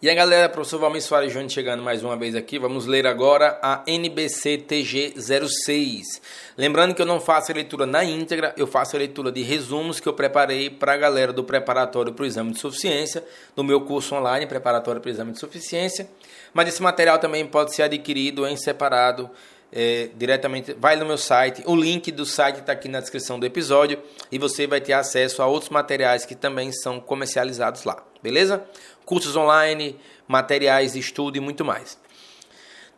E a galera, professor Valmir Soares Júnior chegando mais uma vez aqui. Vamos ler agora a NBC TG 06. Lembrando que eu não faço a leitura na íntegra, eu faço a leitura de resumos que eu preparei para a galera do preparatório para o exame de suficiência, do meu curso online, preparatório para o exame de suficiência. Mas esse material também pode ser adquirido em separado. É, diretamente, vai no meu site, o link do site está aqui na descrição do episódio e você vai ter acesso a outros materiais que também são comercializados lá, beleza? Cursos online, materiais de estudo e muito mais.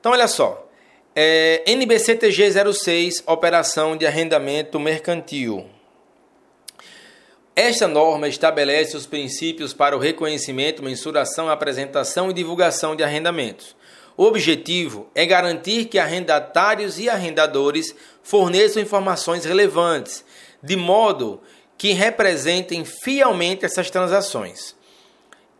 Então, olha só. É, NBCTG 06, Operação de Arrendamento Mercantil. Esta norma estabelece os princípios para o reconhecimento, mensuração, apresentação e divulgação de arrendamentos. O objetivo é garantir que arrendatários e arrendadores forneçam informações relevantes, de modo que representem fielmente essas transações.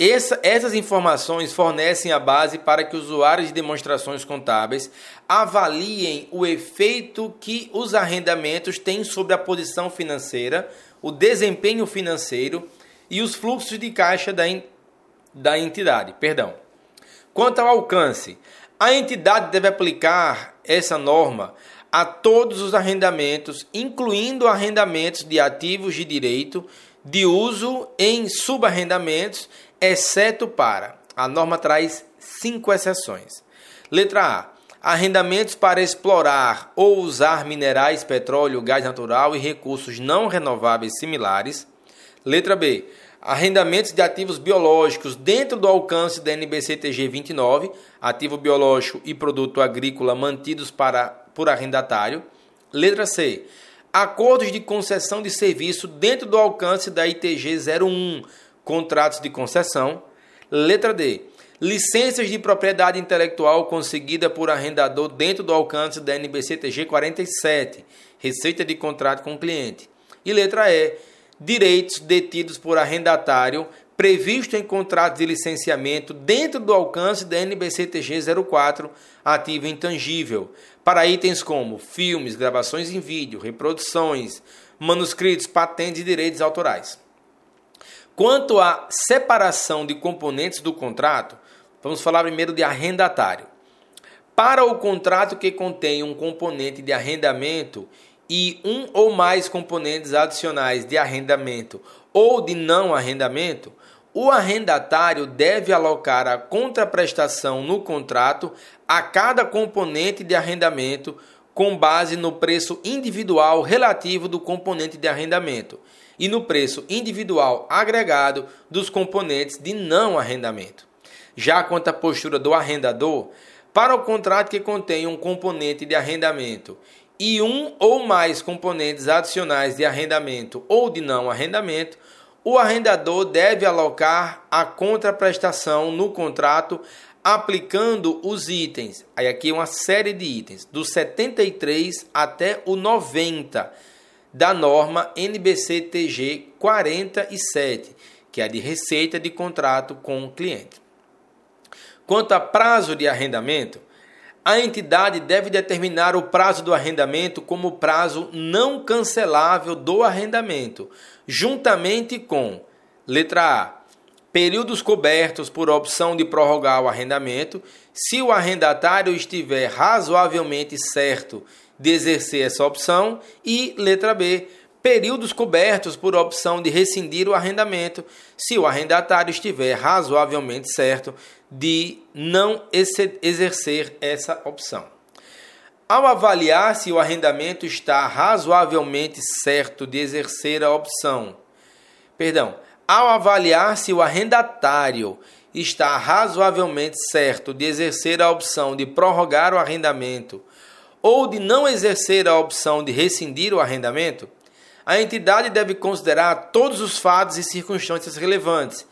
Essa, essas informações fornecem a base para que usuários de demonstrações contábeis avaliem o efeito que os arrendamentos têm sobre a posição financeira, o desempenho financeiro e os fluxos de caixa da, da entidade. Perdão. Quanto ao alcance, a entidade deve aplicar essa norma a todos os arrendamentos, incluindo arrendamentos de ativos de direito de uso em subarrendamentos exceto para. A norma traz cinco exceções. Letra A. Arrendamentos para explorar ou usar minerais, petróleo, gás natural e recursos não renováveis similares. Letra B. Arrendamentos de ativos biológicos dentro do alcance da NBCTG 29, ativo biológico e produto agrícola mantidos para, por arrendatário. Letra C. Acordos de concessão de serviço dentro do alcance da ITG 01, contratos de concessão. Letra D. Licenças de propriedade intelectual conseguida por arrendador dentro do alcance da NBCTG 47, receita de contrato com cliente. E letra E. Direitos detidos por arrendatário previsto em contrato de licenciamento dentro do alcance da NBCTG 04, ativo intangível, para itens como filmes, gravações em vídeo, reproduções, manuscritos, patentes e direitos autorais. Quanto à separação de componentes do contrato, vamos falar primeiro de arrendatário. Para o contrato que contém um componente de arrendamento e um ou mais componentes adicionais de arrendamento ou de não arrendamento, o arrendatário deve alocar a contraprestação no contrato a cada componente de arrendamento com base no preço individual relativo do componente de arrendamento e no preço individual agregado dos componentes de não arrendamento. Já quanto à postura do arrendador, para o contrato que contém um componente de arrendamento e um ou mais componentes adicionais de arrendamento ou de não arrendamento, o arrendador deve alocar a contraprestação no contrato aplicando os itens. Aí aqui uma série de itens, do 73 até o 90 da norma NBC-TG 47, que é de receita de contrato com o cliente. Quanto a prazo de arrendamento, a entidade deve determinar o prazo do arrendamento como prazo não cancelável do arrendamento, juntamente com letra A. Períodos cobertos por opção de prorrogar o arrendamento, se o arrendatário estiver razoavelmente certo de exercer essa opção. E letra B, períodos cobertos por opção de rescindir o arrendamento, se o arrendatário estiver razoavelmente certo de não exercer essa opção. Ao avaliar se o arrendamento está razoavelmente certo de exercer a opção, perdão, ao avaliar se o arrendatário está razoavelmente certo de exercer a opção de prorrogar o arrendamento ou de não exercer a opção de rescindir o arrendamento, a entidade deve considerar todos os fatos e circunstâncias relevantes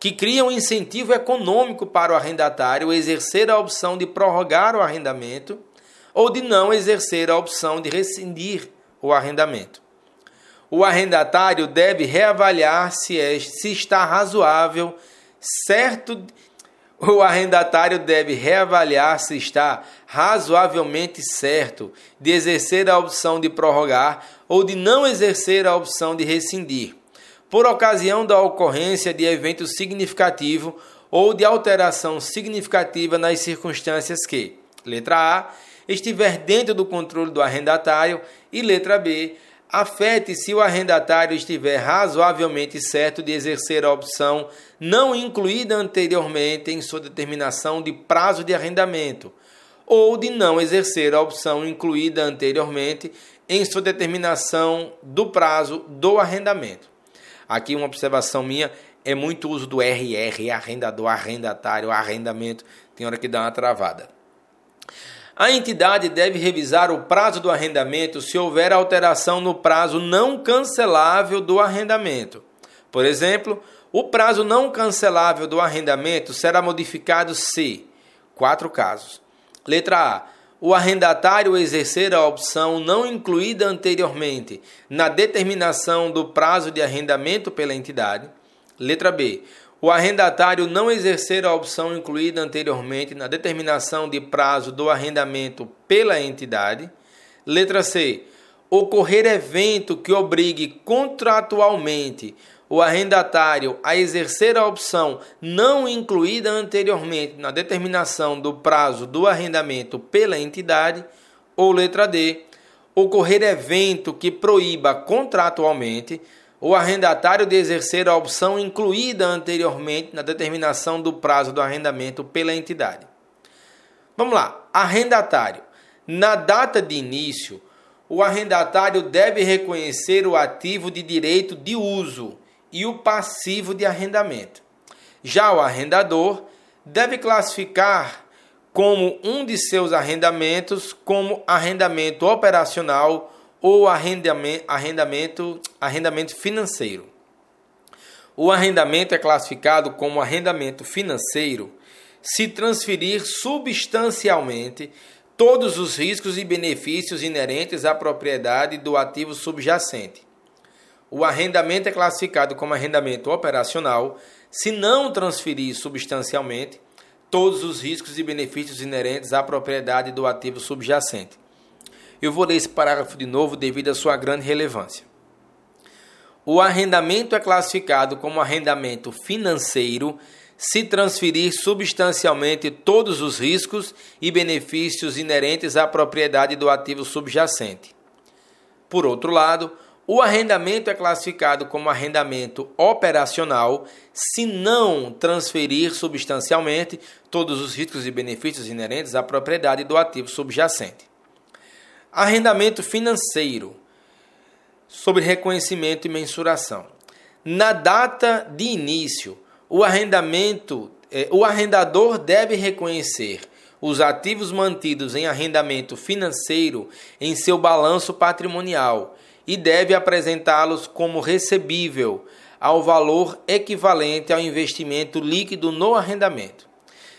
que criam incentivo econômico para o arrendatário exercer a opção de prorrogar o arrendamento ou de não exercer a opção de rescindir o arrendamento. O arrendatário deve reavaliar se, é, se está razoável, certo o arrendatário deve reavaliar se está razoavelmente certo de exercer a opção de prorrogar ou de não exercer a opção de rescindir. por ocasião da ocorrência de evento significativo ou de alteração significativa nas circunstâncias que, letra A, estiver dentro do controle do arrendatário e letra B, afete se o arrendatário estiver razoavelmente certo de exercer a opção não incluída anteriormente em sua determinação de prazo de arrendamento, ou de não exercer a opção incluída anteriormente em sua determinação do prazo do arrendamento. Aqui uma observação minha é muito uso do RR, arrendador, arrendatário, arrendamento, tem hora que dá uma travada. A entidade deve revisar o prazo do arrendamento se houver alteração no prazo não cancelável do arrendamento. Por exemplo, o prazo não cancelável do arrendamento será modificado se quatro casos. Letra A o arrendatário exercer a opção não incluída anteriormente na determinação do prazo de arrendamento pela entidade. Letra B. O arrendatário não exercer a opção incluída anteriormente na determinação de prazo do arrendamento pela entidade. Letra C. Ocorrer evento que obrigue contratualmente o arrendatário a exercer a opção não incluída anteriormente na determinação do prazo do arrendamento pela entidade, ou letra D, ocorrer evento que proíba contratualmente o arrendatário de exercer a opção incluída anteriormente na determinação do prazo do arrendamento pela entidade. Vamos lá, arrendatário. Na data de início, o arrendatário deve reconhecer o ativo de direito de uso e o passivo de arrendamento. Já o arrendador deve classificar como um de seus arrendamentos como arrendamento operacional ou arrendamento, arrendamento, arrendamento financeiro. O arrendamento é classificado como arrendamento financeiro se transferir substancialmente todos os riscos e benefícios inerentes à propriedade do ativo subjacente o arrendamento é classificado como arrendamento operacional se não transferir substancialmente todos os riscos e benefícios inerentes à propriedade do ativo subjacente. Eu vou ler esse parágrafo de novo devido à sua grande relevância. O arrendamento é classificado como arrendamento financeiro se transferir substancialmente todos os riscos e benefícios inerentes à propriedade do ativo subjacente. Por outro lado, o arrendamento é classificado como arrendamento operacional se não transferir substancialmente todos os riscos e benefícios inerentes à propriedade do ativo subjacente. Arrendamento financeiro sobre reconhecimento e mensuração. Na data de início, o arrendamento, eh, o arrendador deve reconhecer os ativos mantidos em arrendamento financeiro em seu balanço patrimonial e deve apresentá-los como recebível ao valor equivalente ao investimento líquido no arrendamento.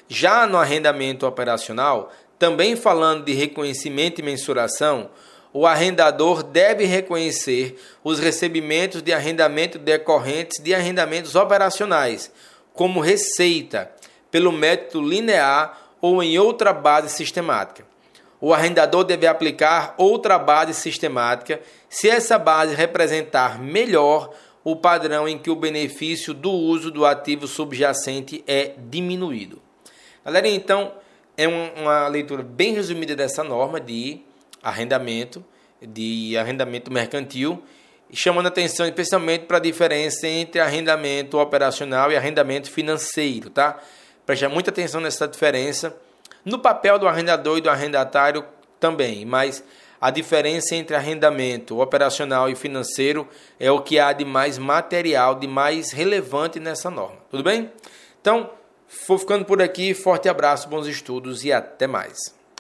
Já no arrendamento operacional, também falando de reconhecimento e mensuração, o arrendador deve reconhecer os recebimentos de arrendamento decorrentes de arrendamentos operacionais, como receita, pelo método linear ou em outra base sistemática o arrendador deve aplicar outra base sistemática se essa base representar melhor o padrão em que o benefício do uso do ativo subjacente é diminuído. Galera, então é uma leitura bem resumida dessa norma de arrendamento, de arrendamento mercantil, chamando atenção especialmente para a diferença entre arrendamento operacional e arrendamento financeiro, tá? Preste muita atenção nessa diferença no papel do arrendador e do arrendatário também, mas a diferença entre arrendamento operacional e financeiro é o que há de mais material, de mais relevante nessa norma. Tudo bem? Então, vou ficando por aqui. Forte abraço, bons estudos e até mais.